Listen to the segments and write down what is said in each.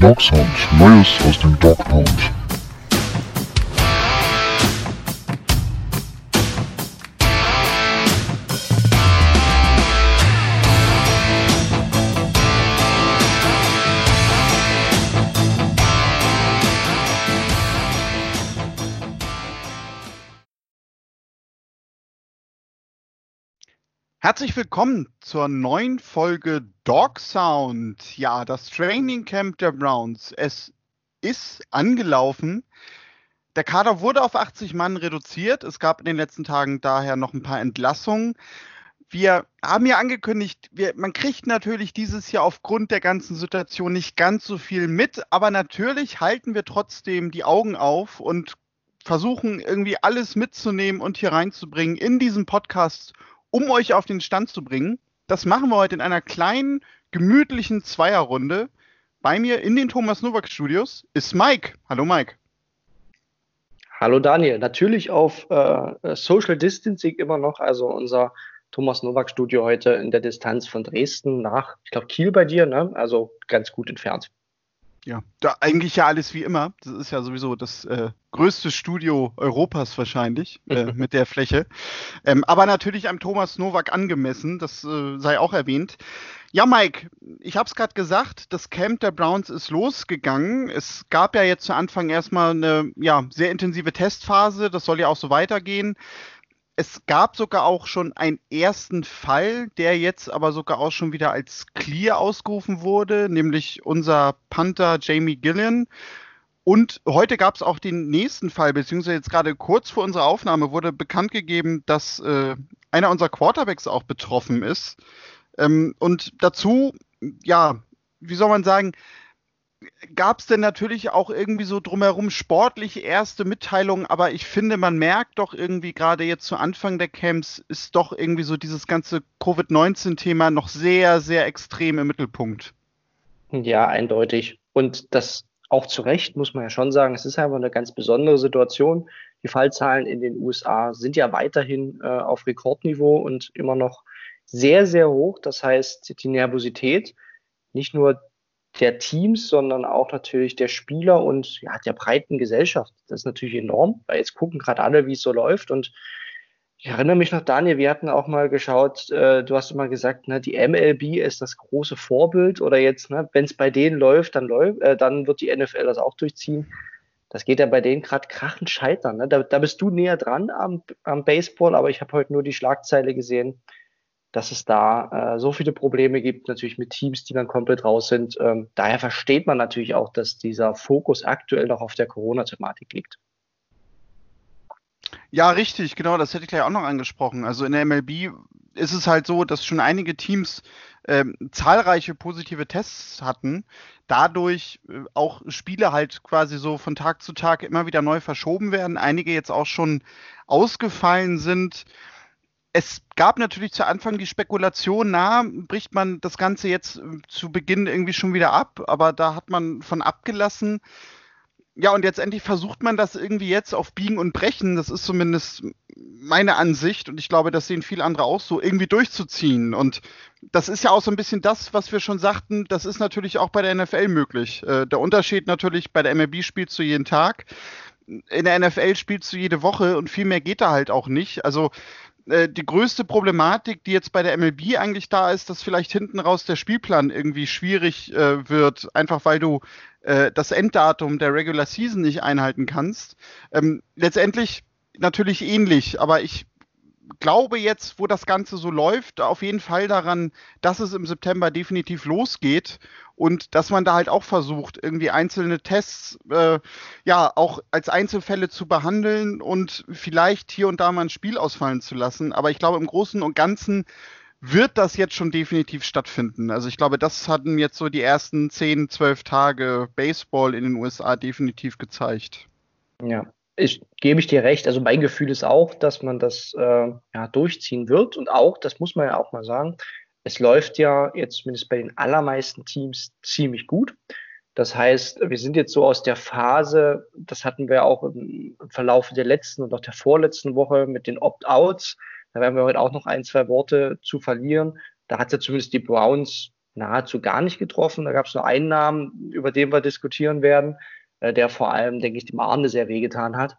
Dog Neues aus dem Dog. Herzlich willkommen zur neuen Folge Dog Sound. Ja, das Training Camp der Browns. Es ist angelaufen. Der Kader wurde auf 80 Mann reduziert. Es gab in den letzten Tagen daher noch ein paar Entlassungen. Wir haben ja angekündigt, wir, man kriegt natürlich dieses Jahr aufgrund der ganzen Situation nicht ganz so viel mit, aber natürlich halten wir trotzdem die Augen auf und versuchen irgendwie alles mitzunehmen und hier reinzubringen in diesen Podcast um euch auf den Stand zu bringen. Das machen wir heute in einer kleinen, gemütlichen Zweierrunde. Bei mir in den Thomas Novak Studios ist Mike. Hallo Mike. Hallo Daniel. Natürlich auf äh, Social Distancing immer noch, also unser Thomas Novak Studio heute in der Distanz von Dresden nach, ich glaube, Kiel bei dir, ne? also ganz gut entfernt. Ja, da eigentlich ja alles wie immer. Das ist ja sowieso das äh, größte Studio Europas wahrscheinlich äh, mit der Fläche. Ähm, aber natürlich einem Thomas Nowak angemessen, das äh, sei auch erwähnt. Ja, Mike, ich habe es gerade gesagt, das Camp der Browns ist losgegangen. Es gab ja jetzt zu Anfang erstmal eine ja, sehr intensive Testphase, das soll ja auch so weitergehen es gab sogar auch schon einen ersten Fall, der jetzt aber sogar auch schon wieder als clear ausgerufen wurde, nämlich unser Panther Jamie Gillian. Und heute gab es auch den nächsten Fall, beziehungsweise jetzt gerade kurz vor unserer Aufnahme wurde bekannt gegeben, dass äh, einer unserer Quarterbacks auch betroffen ist. Ähm, und dazu, ja, wie soll man sagen, gab es denn natürlich auch irgendwie so drumherum sportliche erste Mitteilungen, aber ich finde, man merkt doch irgendwie gerade jetzt zu Anfang der Camps ist doch irgendwie so dieses ganze Covid-19-Thema noch sehr, sehr extrem im Mittelpunkt. Ja, eindeutig. Und das auch zu Recht, muss man ja schon sagen, es ist einfach eine ganz besondere Situation. Die Fallzahlen in den USA sind ja weiterhin äh, auf Rekordniveau und immer noch sehr, sehr hoch. Das heißt, die Nervosität, nicht nur der Teams, sondern auch natürlich der Spieler und ja, der breiten Gesellschaft. Das ist natürlich enorm, weil jetzt gucken gerade alle, wie es so läuft. Und ich erinnere mich noch, Daniel, wir hatten auch mal geschaut, äh, du hast immer gesagt, ne, die MLB ist das große Vorbild oder jetzt, ne, wenn es bei denen läuft, dann läuft, äh, dann wird die NFL das auch durchziehen. Das geht ja bei denen gerade krachend scheitern. Ne? Da, da bist du näher dran am, am Baseball, aber ich habe heute nur die Schlagzeile gesehen dass es da äh, so viele Probleme gibt, natürlich mit Teams, die dann komplett raus sind. Ähm, daher versteht man natürlich auch, dass dieser Fokus aktuell noch auf der Corona-Thematik liegt. Ja, richtig, genau, das hätte ich gleich auch noch angesprochen. Also in der MLB ist es halt so, dass schon einige Teams ähm, zahlreiche positive Tests hatten, dadurch äh, auch Spiele halt quasi so von Tag zu Tag immer wieder neu verschoben werden, einige jetzt auch schon ausgefallen sind es gab natürlich zu Anfang die Spekulation, na, bricht man das Ganze jetzt äh, zu Beginn irgendwie schon wieder ab, aber da hat man von abgelassen. Ja, und jetzt endlich versucht man das irgendwie jetzt auf Biegen und Brechen, das ist zumindest meine Ansicht und ich glaube, das sehen viele andere auch so, irgendwie durchzuziehen. Und das ist ja auch so ein bisschen das, was wir schon sagten, das ist natürlich auch bei der NFL möglich. Äh, der Unterschied natürlich, bei der MLB spielst du jeden Tag, in der NFL spielst du jede Woche und viel mehr geht da halt auch nicht. Also äh, die größte Problematik, die jetzt bei der MLB eigentlich da ist, dass vielleicht hinten raus der Spielplan irgendwie schwierig äh, wird, einfach weil du äh, das Enddatum der Regular Season nicht einhalten kannst. Ähm, letztendlich natürlich ähnlich, aber ich glaube jetzt, wo das Ganze so läuft, auf jeden Fall daran, dass es im September definitiv losgeht und dass man da halt auch versucht, irgendwie einzelne Tests äh, ja auch als Einzelfälle zu behandeln und vielleicht hier und da mal ein Spiel ausfallen zu lassen. Aber ich glaube, im Großen und Ganzen wird das jetzt schon definitiv stattfinden. Also ich glaube, das hatten jetzt so die ersten 10, 12 Tage Baseball in den USA definitiv gezeigt. Ja, ich, gebe ich dir recht. Also mein Gefühl ist auch, dass man das äh, ja, durchziehen wird und auch, das muss man ja auch mal sagen, es läuft ja jetzt zumindest bei den allermeisten Teams ziemlich gut. Das heißt, wir sind jetzt so aus der Phase, das hatten wir auch im Verlauf der letzten und auch der vorletzten Woche mit den Opt-outs. Da werden wir heute auch noch ein, zwei Worte zu verlieren. Da hat ja zumindest die Browns nahezu gar nicht getroffen. Da gab es nur einen Namen, über den wir diskutieren werden, äh, der vor allem, denke ich, dem Arne sehr wehgetan hat.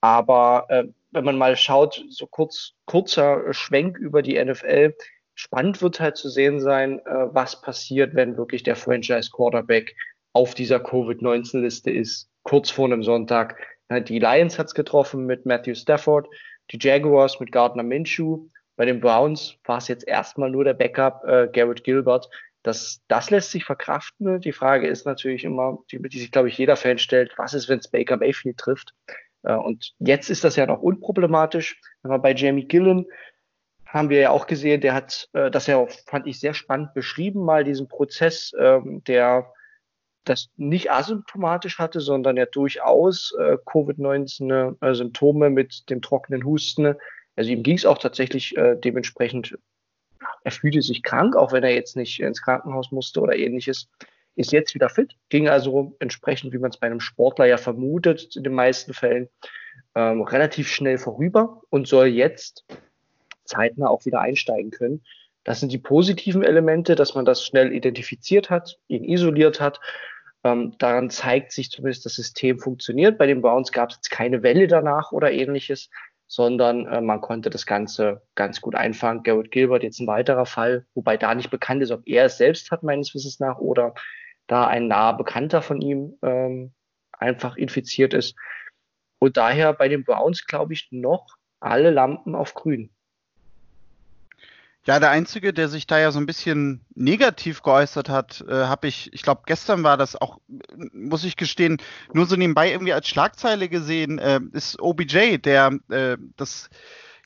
Aber äh, wenn man mal schaut, so kurz, kurzer Schwenk über die NFL, spannend wird halt zu sehen sein, äh, was passiert, wenn wirklich der Franchise Quarterback auf dieser Covid-19-Liste ist, kurz vor einem Sonntag. Die Lions hat es getroffen mit Matthew Stafford, die Jaguars mit Gardner Minshew. Bei den Browns war es jetzt erstmal nur der Backup äh, Garrett Gilbert. Das, das lässt sich verkraften. Die Frage ist natürlich immer, die, die sich, glaube ich, jeder Fan stellt, was ist, wenn es Baker Mayfield trifft? Äh, und jetzt ist das ja noch unproblematisch. Wenn bei Jamie Gillen haben wir ja auch gesehen, der hat äh, das ja, fand ich, sehr spannend beschrieben, mal diesen Prozess, ähm, der das nicht asymptomatisch hatte, sondern ja durchaus äh, Covid-19-Symptome mit dem trockenen Husten. Also ihm ging es auch tatsächlich dementsprechend, er fühlte sich krank, auch wenn er jetzt nicht ins Krankenhaus musste oder ähnliches. Ist jetzt wieder fit, ging also entsprechend, wie man es bei einem Sportler ja vermutet, in den meisten Fällen, ähm, relativ schnell vorüber und soll jetzt zeitnah auch wieder einsteigen können. Das sind die positiven Elemente, dass man das schnell identifiziert hat, ihn isoliert hat ähm, daran zeigt sich zumindest, das System funktioniert. Bei den Browns gab es keine Welle danach oder ähnliches, sondern äh, man konnte das Ganze ganz gut einfangen. Garrett Gilbert jetzt ein weiterer Fall, wobei da nicht bekannt ist, ob er es selbst hat, meines Wissens nach, oder da ein naher Bekannter von ihm ähm, einfach infiziert ist. Und daher bei den Browns, glaube ich, noch alle Lampen auf grün. Ja, der Einzige, der sich da ja so ein bisschen negativ geäußert hat, äh, habe ich, ich glaube, gestern war das auch, muss ich gestehen, nur so nebenbei irgendwie als Schlagzeile gesehen, äh, ist OBJ, der äh, das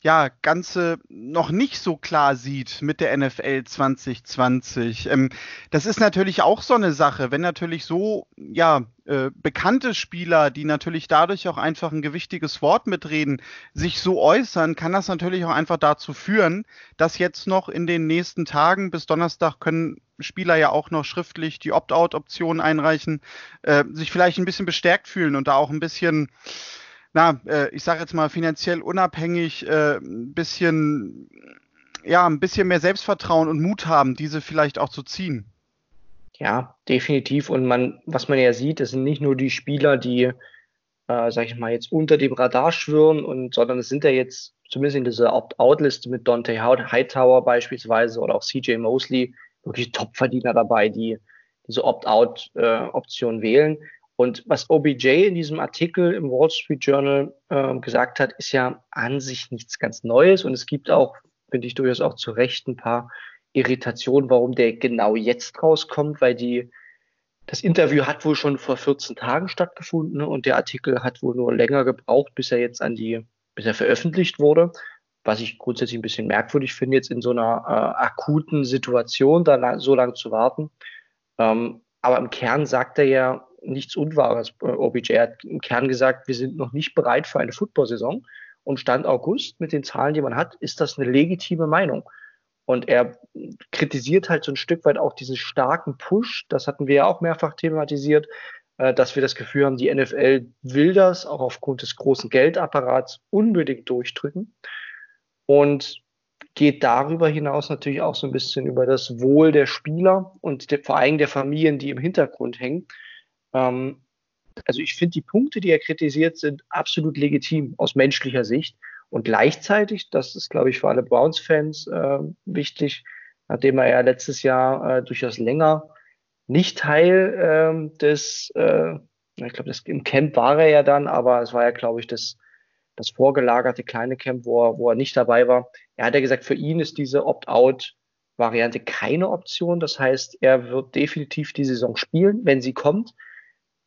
ja, Ganze noch nicht so klar sieht mit der NFL 2020. Ähm, das ist natürlich auch so eine Sache, wenn natürlich so, ja, äh, bekannte Spieler, die natürlich dadurch auch einfach ein gewichtiges Wort mitreden, sich so äußern, kann das natürlich auch einfach dazu führen, dass jetzt noch in den nächsten Tagen bis Donnerstag können Spieler ja auch noch schriftlich die Opt-out-Option einreichen, äh, sich vielleicht ein bisschen bestärkt fühlen und da auch ein bisschen na, äh, ich sage jetzt mal finanziell unabhängig, äh, ein bisschen, ja, ein bisschen mehr Selbstvertrauen und Mut haben, diese vielleicht auch zu ziehen. Ja, definitiv. Und man, was man ja sieht, das sind nicht nur die Spieler, die, äh, sag ich mal, jetzt unter dem Radar schwirren, und, sondern es sind ja jetzt zumindest in dieser Opt-out-Liste mit Dante Hightower beispielsweise oder auch CJ Mosley wirklich Topverdiener dabei, die diese Opt-out-Option äh, wählen. Und was OBJ in diesem Artikel im Wall Street Journal äh, gesagt hat, ist ja an sich nichts ganz Neues. Und es gibt auch, finde ich durchaus auch zu Recht, ein paar Irritationen, warum der genau jetzt rauskommt, weil die, das Interview hat wohl schon vor 14 Tagen stattgefunden ne? und der Artikel hat wohl nur länger gebraucht, bis er jetzt an die, bis er veröffentlicht wurde. Was ich grundsätzlich ein bisschen merkwürdig finde, jetzt in so einer äh, akuten Situation da so lange zu warten. Ähm, aber im Kern sagt er ja, nichts Unwahres. Äh, OBJ hat im Kern gesagt, wir sind noch nicht bereit für eine Football-Saison. Und Stand August mit den Zahlen, die man hat, ist das eine legitime Meinung. Und er kritisiert halt so ein Stück weit auch diesen starken Push, das hatten wir ja auch mehrfach thematisiert, äh, dass wir das Gefühl haben, die NFL will das auch aufgrund des großen Geldapparats unbedingt durchdrücken. Und geht darüber hinaus natürlich auch so ein bisschen über das Wohl der Spieler und der, vor allem der Familien, die im Hintergrund hängen. Ähm, also ich finde die Punkte, die er kritisiert, sind absolut legitim aus menschlicher Sicht. Und gleichzeitig, das ist, glaube ich, für alle Browns-Fans äh, wichtig, nachdem er ja letztes Jahr äh, durchaus länger nicht Teil äh, des, ich glaube, im Camp war er ja dann, aber es war ja, glaube ich, das, das vorgelagerte kleine Camp, wo er, wo er nicht dabei war. Er hat ja gesagt, für ihn ist diese Opt-out-Variante keine Option. Das heißt, er wird definitiv die Saison spielen, wenn sie kommt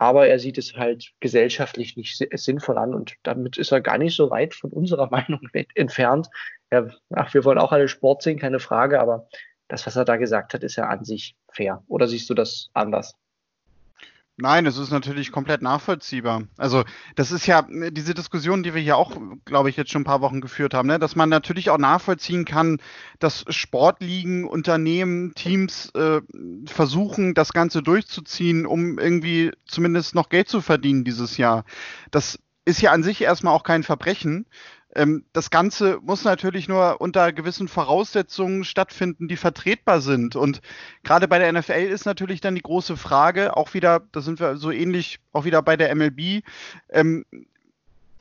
aber er sieht es halt gesellschaftlich nicht sinnvoll an und damit ist er gar nicht so weit von unserer Meinung entfernt. Ja, ach, wir wollen auch alle Sport sehen, keine Frage, aber das, was er da gesagt hat, ist ja an sich fair. Oder siehst du das anders? Nein, es ist natürlich komplett nachvollziehbar. Also das ist ja diese Diskussion, die wir hier auch, glaube ich, jetzt schon ein paar Wochen geführt haben, ne? dass man natürlich auch nachvollziehen kann, dass Sportligen, Unternehmen, Teams äh, versuchen, das Ganze durchzuziehen, um irgendwie zumindest noch Geld zu verdienen dieses Jahr. Das ist ja an sich erstmal auch kein Verbrechen. Ähm, das Ganze muss natürlich nur unter gewissen Voraussetzungen stattfinden, die vertretbar sind. Und gerade bei der NFL ist natürlich dann die große Frage, auch wieder, da sind wir so ähnlich, auch wieder bei der MLB, ähm,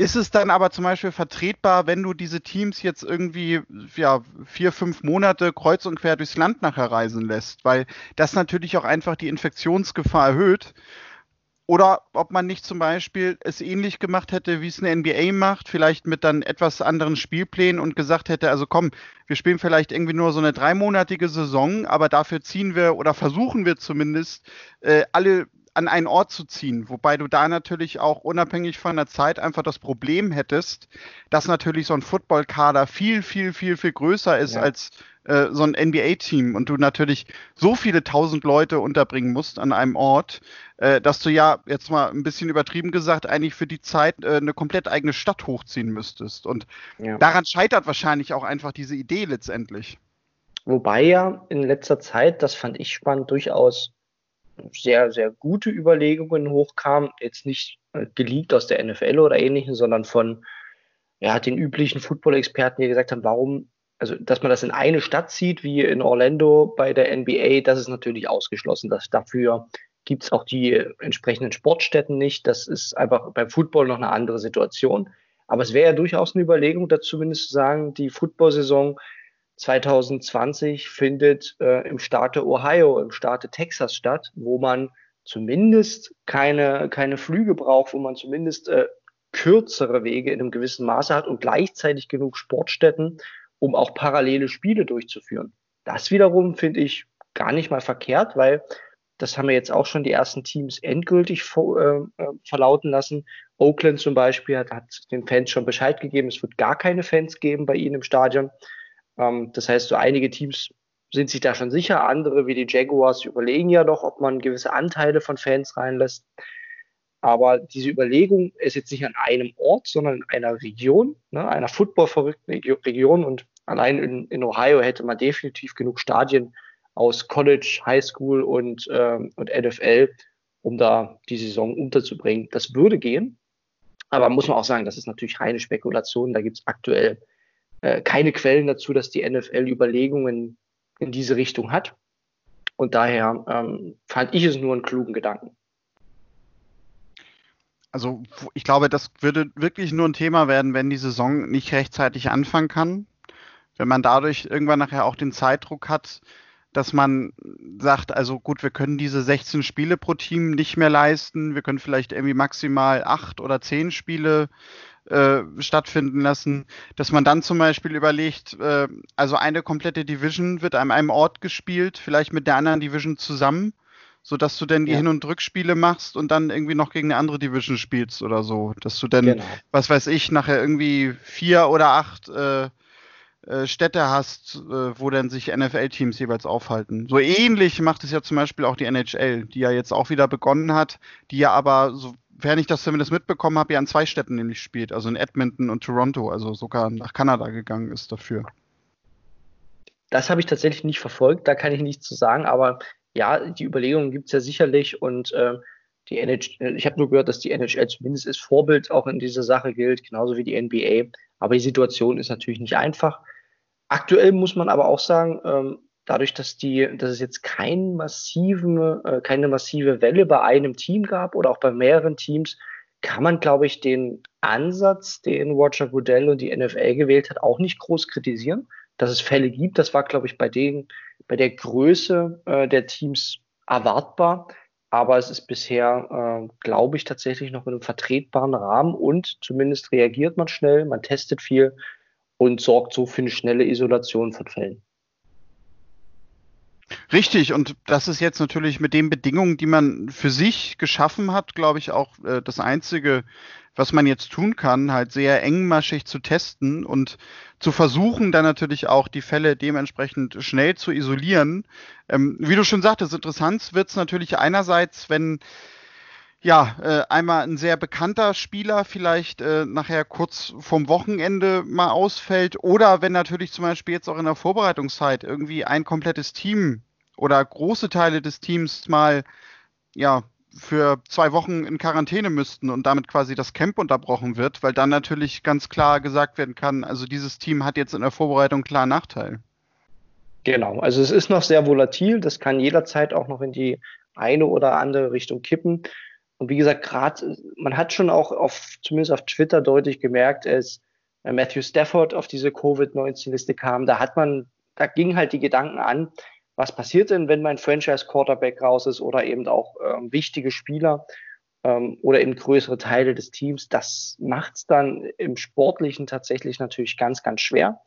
ist es dann aber zum Beispiel vertretbar, wenn du diese Teams jetzt irgendwie ja, vier, fünf Monate kreuz und quer durchs Land nachher reisen lässt? Weil das natürlich auch einfach die Infektionsgefahr erhöht. Oder ob man nicht zum Beispiel es ähnlich gemacht hätte, wie es eine NBA macht, vielleicht mit dann etwas anderen Spielplänen und gesagt hätte, also komm, wir spielen vielleicht irgendwie nur so eine dreimonatige Saison, aber dafür ziehen wir oder versuchen wir zumindest äh, alle an einen Ort zu ziehen, wobei du da natürlich auch unabhängig von der Zeit einfach das Problem hättest, dass natürlich so ein Footballkader viel, viel, viel, viel größer ist ja. als äh, so ein NBA-Team und du natürlich so viele tausend Leute unterbringen musst an einem Ort, äh, dass du ja jetzt mal ein bisschen übertrieben gesagt eigentlich für die Zeit äh, eine komplett eigene Stadt hochziehen müsstest. Und ja. daran scheitert wahrscheinlich auch einfach diese Idee letztendlich. Wobei ja in letzter Zeit, das fand ich spannend, durchaus sehr, sehr gute Überlegungen hochkamen. Jetzt nicht äh, geleakt aus der NFL oder ähnlichen, sondern von ja, den üblichen Football-Experten, die gesagt haben, warum also dass man das in eine Stadt sieht, wie in Orlando bei der NBA, das ist natürlich ausgeschlossen. Das, dafür gibt es auch die entsprechenden Sportstätten nicht. Das ist einfach beim Football noch eine andere Situation. Aber es wäre ja durchaus eine Überlegung, da zumindest zu sagen, die Football-Saison 2020 findet äh, im Staate Ohio, im Staate Texas statt, wo man zumindest keine, keine Flüge braucht, wo man zumindest äh, kürzere Wege in einem gewissen Maße hat und gleichzeitig genug Sportstätten, um auch parallele Spiele durchzuführen. Das wiederum finde ich gar nicht mal verkehrt, weil das haben wir jetzt auch schon die ersten Teams endgültig äh, äh, verlauten lassen. Oakland zum Beispiel hat, hat, den Fans schon Bescheid gegeben, es wird gar keine Fans geben bei ihnen im Stadion. Ähm, das heißt, so einige Teams sind sich da schon sicher, andere wie die Jaguars überlegen ja doch, ob man gewisse Anteile von Fans reinlässt. Aber diese Überlegung ist jetzt nicht an einem Ort, sondern in einer Region, ne, einer footballverrückten Region. Und allein in, in, Ohio hätte man definitiv genug Stadien aus College, High School und, ähm, und NFL, um da die Saison unterzubringen. Das würde gehen. Aber muss man auch sagen, das ist natürlich reine Spekulation. Da gibt es aktuell äh, keine Quellen dazu, dass die NFL Überlegungen in diese Richtung hat. Und daher ähm, fand ich es nur einen klugen Gedanken also ich glaube, das würde wirklich nur ein Thema werden, wenn die Saison nicht rechtzeitig anfangen kann. Wenn man dadurch irgendwann nachher auch den Zeitdruck hat, dass man sagt, also gut, wir können diese 16 Spiele pro Team nicht mehr leisten. Wir können vielleicht irgendwie maximal acht oder zehn Spiele äh, stattfinden lassen, dass man dann zum Beispiel überlegt, äh, also eine komplette Division wird an einem Ort gespielt, vielleicht mit der anderen Division zusammen sodass du dann die ja. Hin- und Rückspiele machst und dann irgendwie noch gegen eine andere Division spielst oder so. Dass du dann, genau. was weiß ich, nachher irgendwie vier oder acht äh, äh, Städte hast, äh, wo dann sich NFL-Teams jeweils aufhalten. So ähnlich macht es ja zum Beispiel auch die NHL, die ja jetzt auch wieder begonnen hat, die ja aber, sofern ich das zumindest mitbekommen habe, ja an zwei Städten nämlich spielt, also in Edmonton und Toronto, also sogar nach Kanada gegangen ist dafür. Das habe ich tatsächlich nicht verfolgt, da kann ich nichts zu sagen, aber ja, die Überlegungen gibt es ja sicherlich und äh, die NHL, ich habe nur gehört, dass die NHL zumindest als Vorbild auch in dieser Sache gilt, genauso wie die NBA. Aber die Situation ist natürlich nicht einfach. Aktuell muss man aber auch sagen, ähm, dadurch, dass die, dass es jetzt kein massiven, äh, keine massive Welle bei einem Team gab oder auch bei mehreren Teams, kann man, glaube ich, den Ansatz, den Roger Goodell und die NFL gewählt hat, auch nicht groß kritisieren. Dass es Fälle gibt, das war, glaube ich, bei denen bei der Größe äh, der Teams erwartbar. Aber es ist bisher, äh, glaube ich, tatsächlich noch in einem vertretbaren Rahmen und zumindest reagiert man schnell, man testet viel und sorgt so für eine schnelle Isolation von Fällen. Richtig, und das ist jetzt natürlich mit den Bedingungen, die man für sich geschaffen hat, glaube ich, auch äh, das Einzige, was man jetzt tun kann, halt sehr engmaschig zu testen und zu versuchen, dann natürlich auch die Fälle dementsprechend schnell zu isolieren. Ähm, wie du schon sagtest, interessant wird es natürlich einerseits, wenn ja, äh, einmal ein sehr bekannter Spieler vielleicht äh, nachher kurz vorm Wochenende mal ausfällt oder wenn natürlich zum Beispiel jetzt auch in der Vorbereitungszeit irgendwie ein komplettes Team oder große Teile des Teams mal ja für zwei Wochen in Quarantäne müssten und damit quasi das Camp unterbrochen wird, weil dann natürlich ganz klar gesagt werden kann, also dieses Team hat jetzt in der Vorbereitung klar Nachteil. Genau, also es ist noch sehr volatil, das kann jederzeit auch noch in die eine oder andere Richtung kippen. Und wie gesagt, gerade, man hat schon auch auf, zumindest auf Twitter deutlich gemerkt, als Matthew Stafford auf diese Covid-19-Liste kam, da hat man, da gingen halt die Gedanken an, was passiert denn, wenn mein Franchise-Quarterback raus ist oder eben auch ähm, wichtige Spieler ähm, oder eben größere Teile des Teams. Das macht es dann im Sportlichen tatsächlich natürlich ganz, ganz schwer.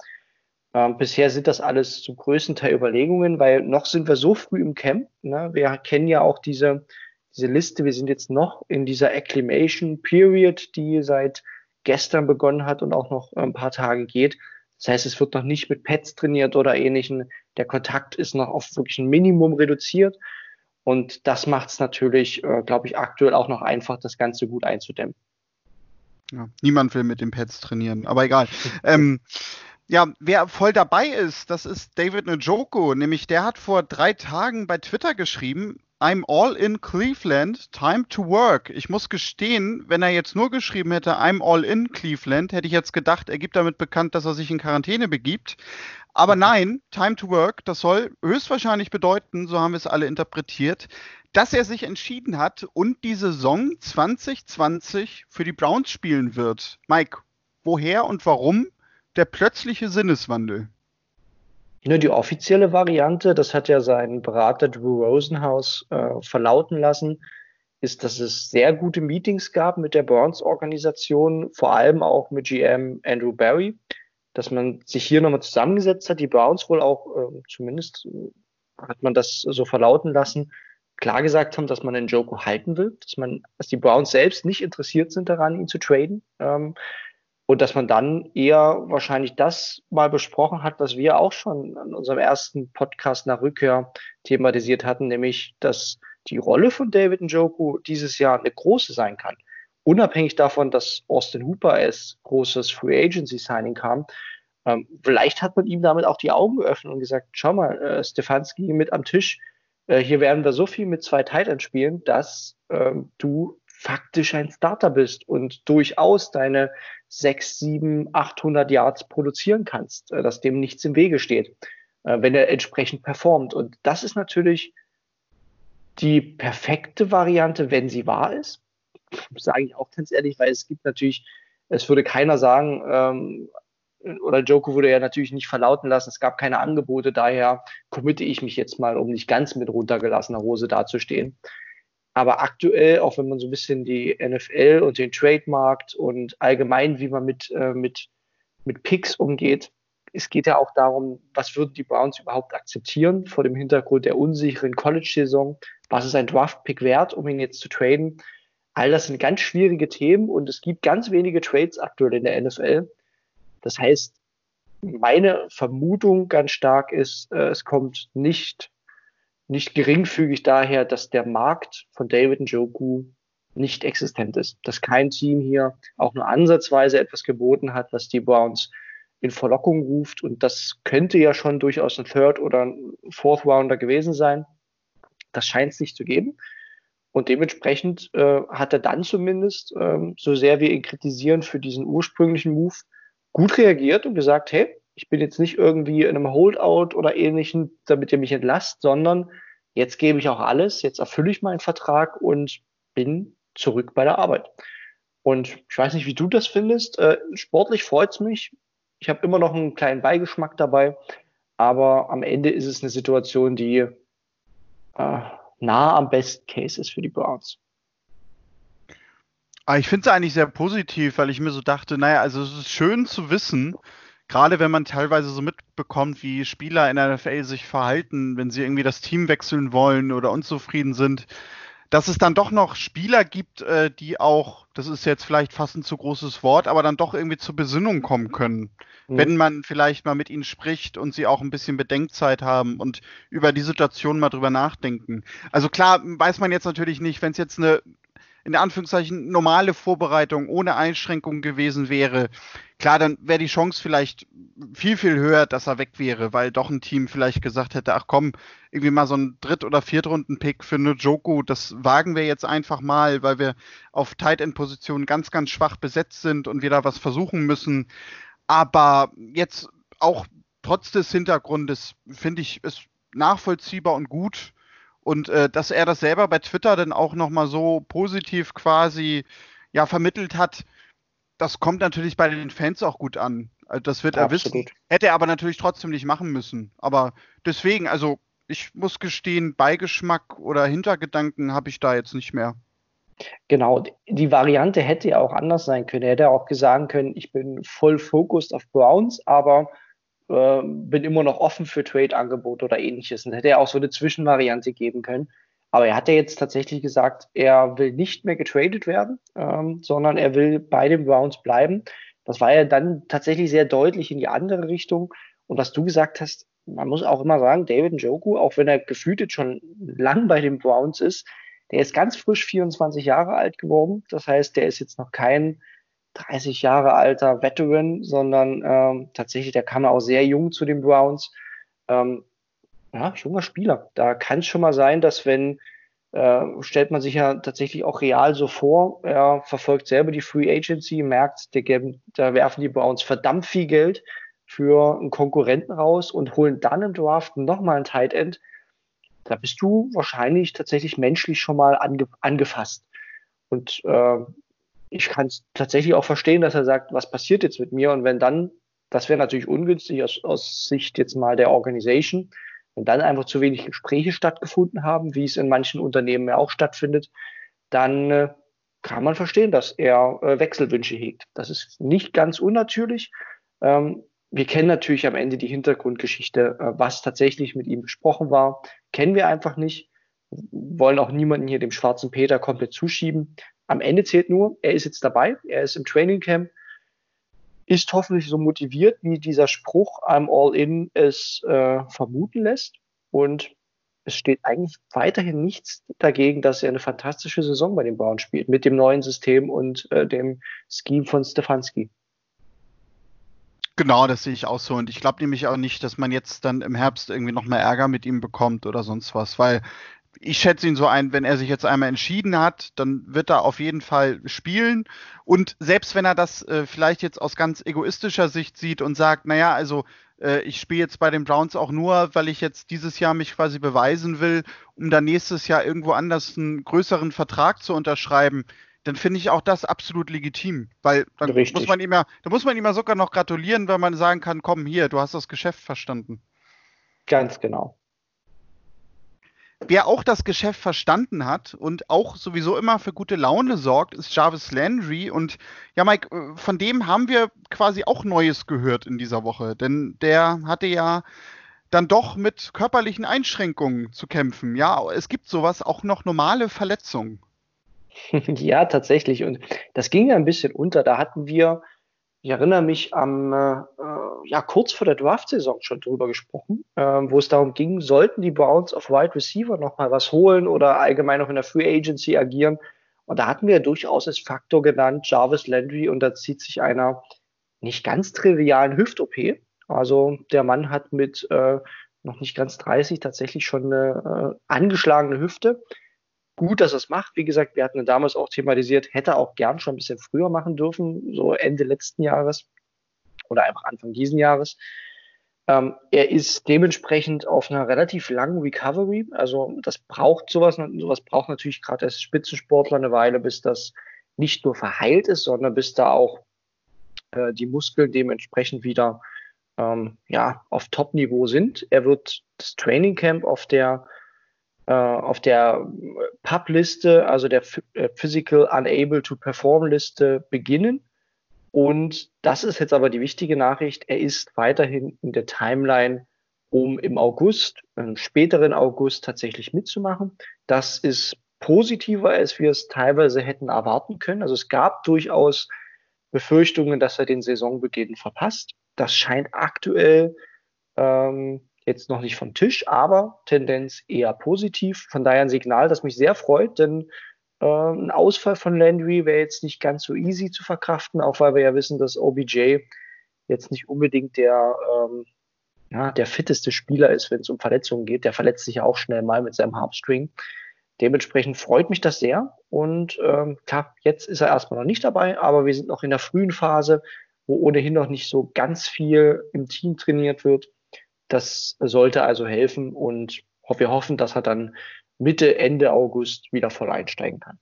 Ähm, bisher sind das alles zum größten Teil Überlegungen, weil noch sind wir so früh im Camp. Ne? Wir kennen ja auch diese, diese Liste. Wir sind jetzt noch in dieser Acclimation Period, die seit gestern begonnen hat und auch noch ein paar Tage geht. Das heißt, es wird noch nicht mit Pets trainiert oder ähnlichen. Der Kontakt ist noch auf wirklich ein Minimum reduziert. Und das macht es natürlich, äh, glaube ich, aktuell auch noch einfach, das Ganze gut einzudämmen. Ja, niemand will mit den Pets trainieren, aber egal. ähm, ja, wer voll dabei ist, das ist David Njoku. Nämlich der hat vor drei Tagen bei Twitter geschrieben, I'm all in Cleveland, time to work. Ich muss gestehen, wenn er jetzt nur geschrieben hätte, I'm all in Cleveland, hätte ich jetzt gedacht, er gibt damit bekannt, dass er sich in Quarantäne begibt. Aber nein, time to work, das soll höchstwahrscheinlich bedeuten, so haben wir es alle interpretiert, dass er sich entschieden hat und die Saison 2020 für die Browns spielen wird. Mike, woher und warum der plötzliche Sinneswandel? Ne, die offizielle Variante, das hat ja sein Berater Drew Rosenhaus äh, verlauten lassen, ist, dass es sehr gute Meetings gab mit der Browns-Organisation, vor allem auch mit GM Andrew Barry, dass man sich hier nochmal zusammengesetzt hat, die Browns wohl auch, äh, zumindest hat man das so verlauten lassen, klar gesagt haben, dass man den Joko halten will, dass man, dass die Browns selbst nicht interessiert sind daran, ihn zu traden. Ähm, und dass man dann eher wahrscheinlich das mal besprochen hat, was wir auch schon in unserem ersten Podcast nach Rückkehr thematisiert hatten, nämlich, dass die Rolle von David Njoku dieses Jahr eine große sein kann. Unabhängig davon, dass Austin Hooper als großes Free Agency Signing kam, ähm, vielleicht hat man ihm damit auch die Augen geöffnet und gesagt, schau mal, äh, Stefanski mit am Tisch, äh, hier werden wir so viel mit zwei Titans spielen, dass ähm, du faktisch ein Starter bist und durchaus deine 6, 7, 800 Yards produzieren kannst, äh, dass dem nichts im Wege steht, äh, wenn er entsprechend performt. Und das ist natürlich die perfekte Variante, wenn sie wahr ist. Sage ich auch ganz ehrlich, weil es gibt natürlich, es würde keiner sagen, ähm, oder Joko würde ja natürlich nicht verlauten lassen, es gab keine Angebote, daher committe ich mich jetzt mal, um nicht ganz mit runtergelassener Hose dazustehen. Aber aktuell, auch wenn man so ein bisschen die NFL und den Trademarkt und allgemein, wie man mit, äh, mit, mit Picks umgeht, es geht ja auch darum, was würden die Browns überhaupt akzeptieren vor dem Hintergrund der unsicheren College-Saison? Was ist ein Draft-Pick wert, um ihn jetzt zu traden? All das sind ganz schwierige Themen und es gibt ganz wenige Trades aktuell in der NFL. Das heißt, meine Vermutung ganz stark ist, äh, es kommt nicht nicht geringfügig daher, dass der Markt von David Njoku nicht existent ist, dass kein Team hier auch nur ansatzweise etwas geboten hat, was die Browns in Verlockung ruft. Und das könnte ja schon durchaus ein Third oder ein Fourth Rounder gewesen sein. Das scheint es nicht zu geben. Und dementsprechend äh, hat er dann zumindest, ähm, so sehr wir ihn kritisieren für diesen ursprünglichen Move, gut reagiert und gesagt, hey, ich bin jetzt nicht irgendwie in einem Holdout oder ähnlichen, damit ihr mich entlasst, sondern jetzt gebe ich auch alles, jetzt erfülle ich meinen Vertrag und bin zurück bei der Arbeit. Und ich weiß nicht, wie du das findest. Äh, sportlich freut's mich. Ich habe immer noch einen kleinen Beigeschmack dabei, aber am Ende ist es eine Situation, die äh, nah am Best Case ist für die Browns. Ah, ich finde es eigentlich sehr positiv, weil ich mir so dachte, naja, also es ist schön zu wissen, gerade wenn man teilweise so mitbekommt, wie Spieler in der NFL sich verhalten, wenn sie irgendwie das Team wechseln wollen oder unzufrieden sind, dass es dann doch noch Spieler gibt, äh, die auch, das ist jetzt vielleicht fast ein zu großes Wort, aber dann doch irgendwie zur Besinnung kommen können. Mhm. Wenn man vielleicht mal mit ihnen spricht und sie auch ein bisschen Bedenkzeit haben und über die Situation mal drüber nachdenken. Also klar, weiß man jetzt natürlich nicht, wenn es jetzt eine in Anführungszeichen normale Vorbereitung ohne Einschränkungen gewesen wäre, klar, dann wäre die Chance vielleicht viel, viel höher, dass er weg wäre, weil doch ein Team vielleicht gesagt hätte, ach komm, irgendwie mal so ein Dritt- oder Viertrunden-Pick für Joku, das wagen wir jetzt einfach mal, weil wir auf Tight End-Positionen ganz, ganz schwach besetzt sind und wir da was versuchen müssen. Aber jetzt auch trotz des Hintergrundes finde ich es nachvollziehbar und gut. Und äh, dass er das selber bei Twitter dann auch nochmal so positiv quasi ja vermittelt hat, das kommt natürlich bei den Fans auch gut an. Also das wird er wissen. Hätte er aber natürlich trotzdem nicht machen müssen. Aber deswegen, also ich muss gestehen, Beigeschmack oder Hintergedanken habe ich da jetzt nicht mehr. Genau, die Variante hätte ja auch anders sein können. Er hätte auch sagen können, ich bin voll fokussiert auf Browns, aber äh, bin immer noch offen für Trade-Angebote oder ähnliches. Und hätte er auch so eine Zwischenvariante geben können. Aber er hat ja jetzt tatsächlich gesagt, er will nicht mehr getradet werden, ähm, sondern er will bei den Browns bleiben. Das war ja dann tatsächlich sehr deutlich in die andere Richtung. Und was du gesagt hast, man muss auch immer sagen, David Njoku, auch wenn er gefühlt jetzt schon lang bei den Browns ist, der ist ganz frisch 24 Jahre alt geworden. Das heißt, der ist jetzt noch kein 30 Jahre alter Veteran, sondern ähm, tatsächlich, der kam auch sehr jung zu den Browns. Ähm, ja, junger Spieler. Da kann es schon mal sein, dass wenn, äh, stellt man sich ja tatsächlich auch real so vor, er verfolgt selber die Free Agency, merkt, der, da werfen die Browns verdammt viel Geld für einen Konkurrenten raus und holen dann im Draft nochmal ein Tight End. Da bist du wahrscheinlich tatsächlich menschlich schon mal ange angefasst. Und äh, ich kann es tatsächlich auch verstehen, dass er sagt, was passiert jetzt mit mir? Und wenn dann, das wäre natürlich ungünstig aus, aus Sicht jetzt mal der Organisation, wenn dann einfach zu wenig Gespräche stattgefunden haben, wie es in manchen Unternehmen ja auch stattfindet, dann äh, kann man verstehen, dass er äh, Wechselwünsche hegt. Das ist nicht ganz unnatürlich. Ähm, wir kennen natürlich am Ende die Hintergrundgeschichte, äh, was tatsächlich mit ihm besprochen war, kennen wir einfach nicht, wollen auch niemanden hier dem schwarzen Peter komplett zuschieben. Am Ende zählt nur, er ist jetzt dabei, er ist im Training Camp, ist hoffentlich so motiviert, wie dieser Spruch I'm all in es äh, vermuten lässt. Und es steht eigentlich weiterhin nichts dagegen, dass er eine fantastische Saison bei den Browns spielt, mit dem neuen System und äh, dem Scheme von Stefanski. Genau, das sehe ich auch so. Und ich glaube nämlich auch nicht, dass man jetzt dann im Herbst irgendwie noch mehr Ärger mit ihm bekommt oder sonst was, weil ich schätze ihn so ein, wenn er sich jetzt einmal entschieden hat, dann wird er auf jeden Fall spielen. Und selbst wenn er das äh, vielleicht jetzt aus ganz egoistischer Sicht sieht und sagt, naja, also äh, ich spiele jetzt bei den Browns auch nur, weil ich jetzt dieses Jahr mich quasi beweisen will, um dann nächstes Jahr irgendwo anders einen größeren Vertrag zu unterschreiben, dann finde ich auch das absolut legitim. Weil dann Richtig. muss man ihm ja, dann muss man ihm ja sogar noch gratulieren, weil man sagen kann, komm hier, du hast das Geschäft verstanden. Ganz genau. Wer auch das Geschäft verstanden hat und auch sowieso immer für gute Laune sorgt, ist Jarvis Landry. Und ja, Mike, äh, von dem haben wir quasi auch Neues gehört in dieser Woche. Denn der hatte ja dann doch mit körperlichen Einschränkungen zu kämpfen. Ja, es gibt sowas, auch noch normale Verletzungen. Ja, tatsächlich. Und das ging ja ein bisschen unter. Da hatten wir ich erinnere mich am, äh, ja, kurz vor der Draft-Saison schon drüber gesprochen, äh, wo es darum ging, sollten die Browns auf Wide Receiver nochmal was holen oder allgemein noch in der Free Agency agieren. Und da hatten wir durchaus als Faktor genannt Jarvis Landry und da zieht sich einer nicht ganz trivialen Hüft-OP. Also der Mann hat mit äh, noch nicht ganz 30 tatsächlich schon eine äh, angeschlagene Hüfte gut, dass er es macht. Wie gesagt, wir hatten damals auch thematisiert, hätte auch gern schon ein bisschen früher machen dürfen, so Ende letzten Jahres oder einfach Anfang diesen Jahres. Ähm, er ist dementsprechend auf einer relativ langen Recovery. Also das braucht sowas, sowas braucht natürlich gerade als Spitzensportler eine Weile, bis das nicht nur verheilt ist, sondern bis da auch äh, die Muskeln dementsprechend wieder ähm, ja, auf Top-Niveau sind. Er wird das Training Camp auf der auf der PUB-Liste, also der äh, Physical Unable to Perform-Liste beginnen. Und das ist jetzt aber die wichtige Nachricht. Er ist weiterhin in der Timeline, um im August, im späteren August tatsächlich mitzumachen. Das ist positiver, als wir es teilweise hätten erwarten können. Also es gab durchaus Befürchtungen, dass er den Saisonbeginn verpasst. Das scheint aktuell ähm, jetzt noch nicht vom Tisch, aber Tendenz eher positiv. Von daher ein Signal, das mich sehr freut, denn Äh, ein Ausfall von Landry wäre jetzt nicht ganz so easy zu verkraften, auch weil wir ja wissen, dass OBJ jetzt nicht unbedingt der, ähm, ja, der fitteste Spieler ist, wenn es um Verletzungen geht. Der verletzt sich ja auch schnell mal mit seinem Harpstring. Dementsprechend freut mich das sehr. Und ähm, klar, jetzt ist er erstmal noch nicht dabei, aber wir sind noch in der frühen Phase, wo ohnehin noch nicht so ganz viel im Team trainiert wird. Das sollte also helfen und wir hoffen, dass er dann Mitte, Ende August wieder voll einsteigen kann.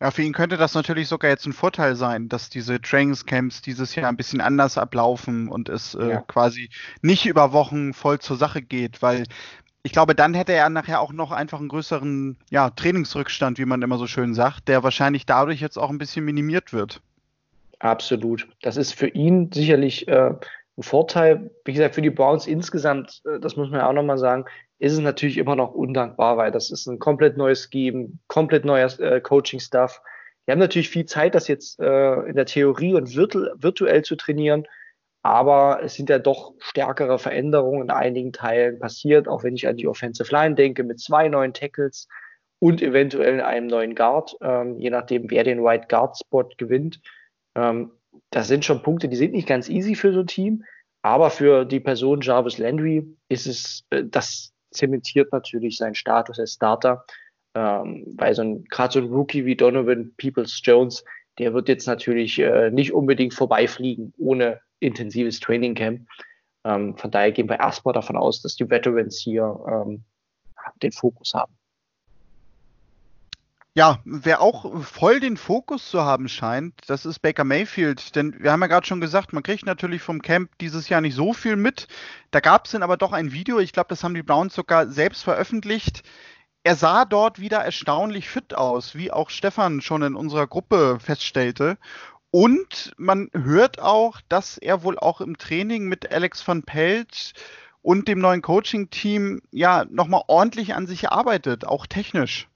Ja, für ihn könnte das natürlich sogar jetzt ein Vorteil sein, dass diese Trainingscamps dieses Jahr ein bisschen anders ablaufen und es äh, ja. quasi nicht über Wochen voll zur Sache geht, weil ich glaube, dann hätte er nachher auch noch einfach einen größeren ja, Trainingsrückstand, wie man immer so schön sagt, der wahrscheinlich dadurch jetzt auch ein bisschen minimiert wird. Absolut. Das ist für ihn sicherlich äh, ein Vorteil. Wie gesagt, für die Browns insgesamt, äh, das muss man ja auch nochmal sagen, ist es natürlich immer noch undankbar, weil das ist ein komplett neues Scheme, komplett neuer äh, Coaching-Stuff. Die haben natürlich viel Zeit, das jetzt äh, in der Theorie und virtu virtuell zu trainieren, aber es sind ja doch stärkere Veränderungen in einigen Teilen passiert, auch wenn ich an die Offensive Line denke, mit zwei neuen Tackles und eventuell einem neuen Guard, ähm, je nachdem, wer den White Guard Spot gewinnt. Ähm, das sind schon Punkte, die sind nicht ganz easy für so ein Team, aber für die Person Jarvis Landry ist es, äh, das zementiert natürlich seinen Status als Starter, ähm, weil so ein, gerade so ein Rookie wie Donovan Peoples Jones, der wird jetzt natürlich äh, nicht unbedingt vorbeifliegen ohne intensives Training Camp. Ähm, von daher gehen wir erstmal davon aus, dass die Veterans hier ähm, den Fokus haben. Ja, wer auch voll den Fokus zu haben scheint, das ist Baker Mayfield. Denn wir haben ja gerade schon gesagt, man kriegt natürlich vom Camp dieses Jahr nicht so viel mit. Da gab es dann aber doch ein Video, ich glaube, das haben die Browns sogar selbst veröffentlicht. Er sah dort wieder erstaunlich fit aus, wie auch Stefan schon in unserer Gruppe feststellte. Und man hört auch, dass er wohl auch im Training mit Alex van Pelt und dem neuen Coaching-Team ja nochmal ordentlich an sich arbeitet, auch technisch.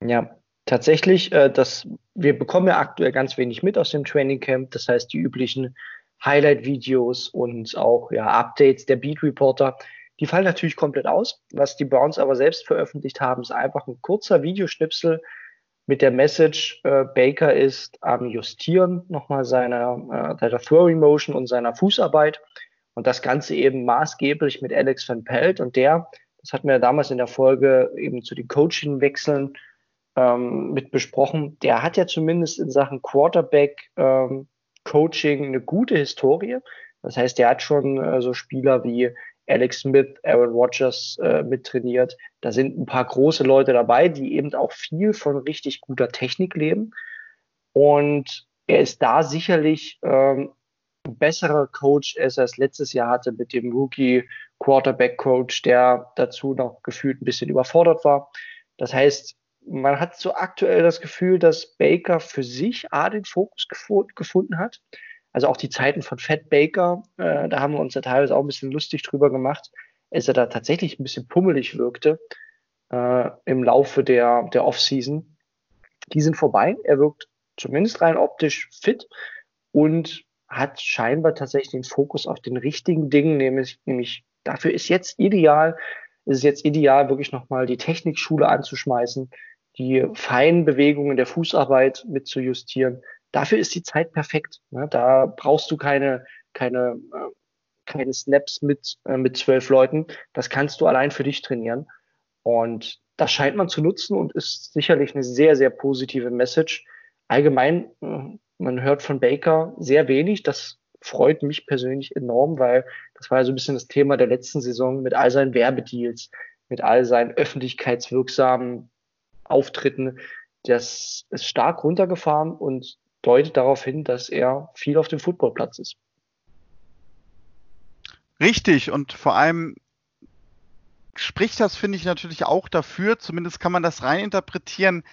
Ja, tatsächlich, äh, das, wir bekommen ja aktuell ganz wenig mit aus dem Training Camp. Das heißt, die üblichen Highlight-Videos und auch ja, Updates der Beat Reporter, die fallen natürlich komplett aus. Was die Browns aber selbst veröffentlicht haben, ist einfach ein kurzer Videoschnipsel mit der Message, äh, Baker ist am Justieren nochmal seiner, äh, seiner Throwing Motion und seiner Fußarbeit. Und das Ganze eben maßgeblich mit Alex van Pelt. Und der, das hatten wir damals in der Folge eben zu den Coaching-Wechseln ähm, mit besprochen. Der hat ja zumindest in Sachen Quarterback ähm, Coaching eine gute Historie. Das heißt, der hat schon äh, so Spieler wie Alex Smith, Aaron Rodgers äh, mittrainiert. Da sind ein paar große Leute dabei, die eben auch viel von richtig guter Technik leben. Und er ist da sicherlich ähm, ein besserer Coach, als er es letztes Jahr hatte mit dem Rookie Quarterback Coach, der dazu noch gefühlt ein bisschen überfordert war. Das heißt, man hat so aktuell das Gefühl, dass Baker für sich A den Fokus gef gefunden hat. Also auch die Zeiten von Fat Baker, äh, da haben wir uns ja teilweise auch ein bisschen lustig drüber gemacht, als er da tatsächlich ein bisschen pummelig wirkte äh, im Laufe der, der Offseason. Die sind vorbei. Er wirkt zumindest rein optisch fit und hat scheinbar tatsächlich den Fokus auf den richtigen Dingen, nämlich, nämlich dafür ist jetzt ideal, ist es jetzt ideal, wirklich nochmal die Technikschule anzuschmeißen, die feinen Bewegungen der Fußarbeit mit zu justieren. Dafür ist die Zeit perfekt. Ne? Da brauchst du keine, keine, äh, keine Snaps mit, äh, mit zwölf Leuten. Das kannst du allein für dich trainieren. Und das scheint man zu nutzen und ist sicherlich eine sehr, sehr positive Message. Allgemein, äh, man hört von Baker sehr wenig. Das freut mich persönlich enorm, weil das war ja so ein bisschen das Thema der letzten Saison mit all seinen Werbedeals, mit all seinen öffentlichkeitswirksamen Auftritten. Das ist stark runtergefahren und deutet darauf hin, dass er viel auf dem Footballplatz ist. Richtig und vor allem spricht das, finde ich, natürlich auch dafür, zumindest kann man das reininterpretieren,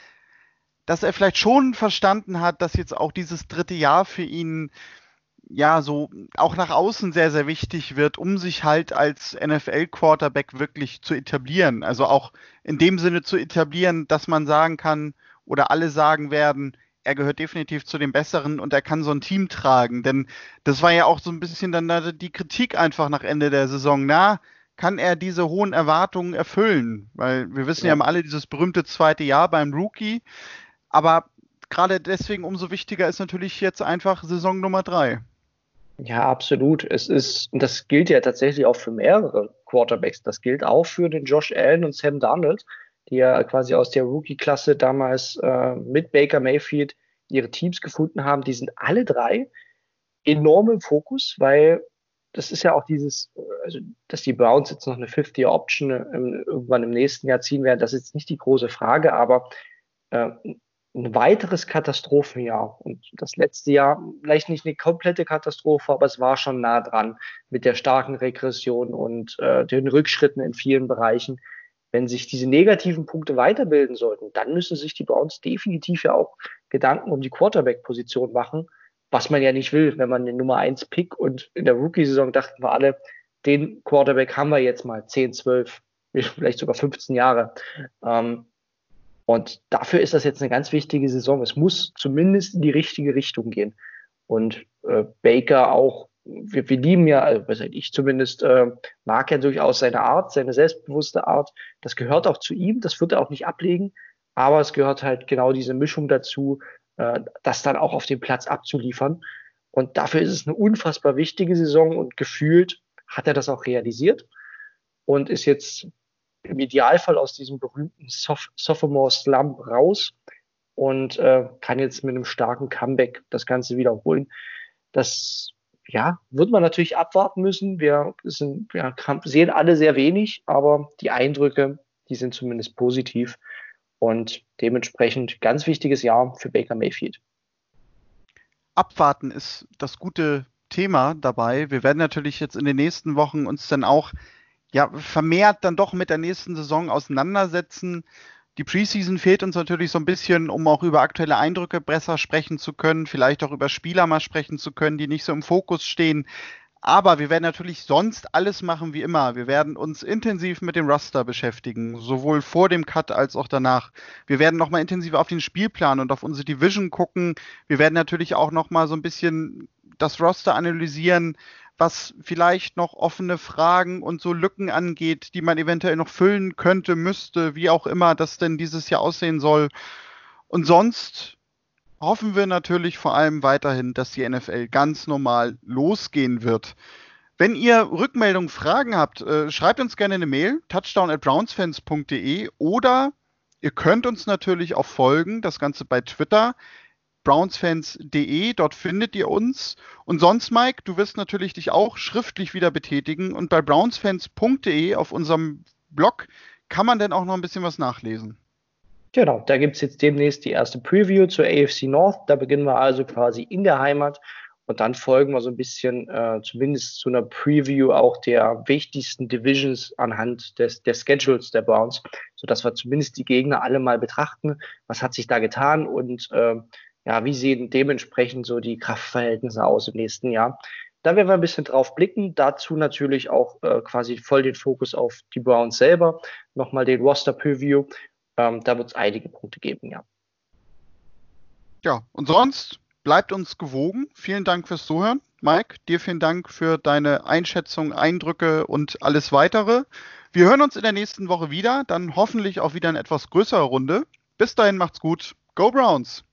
dass er vielleicht schon verstanden hat, dass jetzt auch dieses dritte Jahr für ihn ja so auch nach außen sehr, sehr wichtig wird, um sich halt als NFL-Quarterback wirklich zu etablieren. Also auch in dem Sinne zu etablieren, dass man sagen kann oder alle sagen werden, er gehört definitiv zu den Besseren und er kann so ein Team tragen. Denn das war ja auch so ein bisschen dann die Kritik einfach nach Ende der Saison. Na, kann er diese hohen Erwartungen erfüllen? Weil wir wissen ja, ja alle dieses berühmte zweite Jahr beim Rookie. Aber gerade deswegen umso wichtiger ist natürlich jetzt einfach Saison Nummer drei. Ja, absolut. Es ist, und das gilt ja tatsächlich auch für mehrere Quarterbacks. Das gilt auch für den Josh Allen und Sam Darnold, die ja quasi aus der Rookie-Klasse damals äh, mit Baker Mayfield ihre Teams gefunden haben. Die sind alle drei enorm im Fokus, weil das ist ja auch dieses, also dass die Browns jetzt noch eine 50-Year-Option ähm, irgendwann im nächsten Jahr ziehen werden, das ist jetzt nicht die große Frage, aber äh, ein weiteres Katastrophenjahr und das letzte Jahr vielleicht nicht eine komplette Katastrophe, aber es war schon nah dran mit der starken Regression und äh, den Rückschritten in vielen Bereichen. Wenn sich diese negativen Punkte weiterbilden sollten, dann müssen sich die Browns definitiv ja auch Gedanken um die Quarterback-Position machen was man ja nicht will, wenn man den Nummer 1 Pick und in der Rookie-Saison dachten wir alle, den Quarterback haben wir jetzt mal 10, 12, vielleicht sogar 15 Jahre. Ähm, und dafür ist das jetzt eine ganz wichtige Saison. Es muss zumindest in die richtige Richtung gehen. Und äh, Baker auch, wir, wir lieben ja, also ich zumindest, äh, mag ja durchaus seine Art, seine selbstbewusste Art. Das gehört auch zu ihm, das wird er auch nicht ablegen. Aber es gehört halt genau diese Mischung dazu, äh, das dann auch auf dem Platz abzuliefern. Und dafür ist es eine unfassbar wichtige Saison und gefühlt hat er das auch realisiert und ist jetzt im Idealfall aus diesem berühmten Soph Sophomore Slump raus und äh, kann jetzt mit einem starken Comeback das Ganze wiederholen. Das ja, wird man natürlich abwarten müssen. Wir, sind, wir sehen alle sehr wenig, aber die Eindrücke, die sind zumindest positiv. Und dementsprechend ganz wichtiges Jahr für Baker Mayfield. Abwarten ist das gute Thema dabei. Wir werden natürlich jetzt in den nächsten Wochen uns dann auch ja, vermehrt dann doch mit der nächsten Saison auseinandersetzen. Die Preseason fehlt uns natürlich so ein bisschen, um auch über aktuelle Eindrücke besser sprechen zu können, vielleicht auch über Spieler mal sprechen zu können, die nicht so im Fokus stehen. Aber wir werden natürlich sonst alles machen wie immer. Wir werden uns intensiv mit dem Raster beschäftigen, sowohl vor dem Cut als auch danach. Wir werden nochmal intensiver auf den Spielplan und auf unsere Division gucken. Wir werden natürlich auch nochmal so ein bisschen das Roster analysieren, was vielleicht noch offene Fragen und so Lücken angeht, die man eventuell noch füllen könnte, müsste, wie auch immer das denn dieses Jahr aussehen soll. Und sonst hoffen wir natürlich vor allem weiterhin, dass die NFL ganz normal losgehen wird. Wenn ihr Rückmeldungen, Fragen habt, äh, schreibt uns gerne eine Mail, touchdown at brownsfans.de oder ihr könnt uns natürlich auch folgen, das Ganze bei Twitter, brownsfans.de, dort findet ihr uns. Und sonst, Mike, du wirst natürlich dich auch schriftlich wieder betätigen und bei brownsfans.de auf unserem Blog kann man denn auch noch ein bisschen was nachlesen. Genau, da gibt es jetzt demnächst die erste Preview zur AFC North. Da beginnen wir also quasi in der Heimat und dann folgen wir so ein bisschen äh, zumindest zu einer Preview auch der wichtigsten Divisions anhand des, der Schedules der Browns, sodass wir zumindest die Gegner alle mal betrachten. Was hat sich da getan und äh, ja, wie sehen dementsprechend so die Kraftverhältnisse aus im nächsten Jahr? Da werden wir ein bisschen drauf blicken. Dazu natürlich auch äh, quasi voll den Fokus auf die Browns selber. Nochmal den Roster Preview ähm, da wird es einige Punkte geben, ja. Ja, und sonst bleibt uns gewogen. Vielen Dank fürs Zuhören. Mike, dir vielen Dank für deine Einschätzung, Eindrücke und alles weitere. Wir hören uns in der nächsten Woche wieder, dann hoffentlich auch wieder in etwas größerer Runde. Bis dahin macht's gut. Go Browns!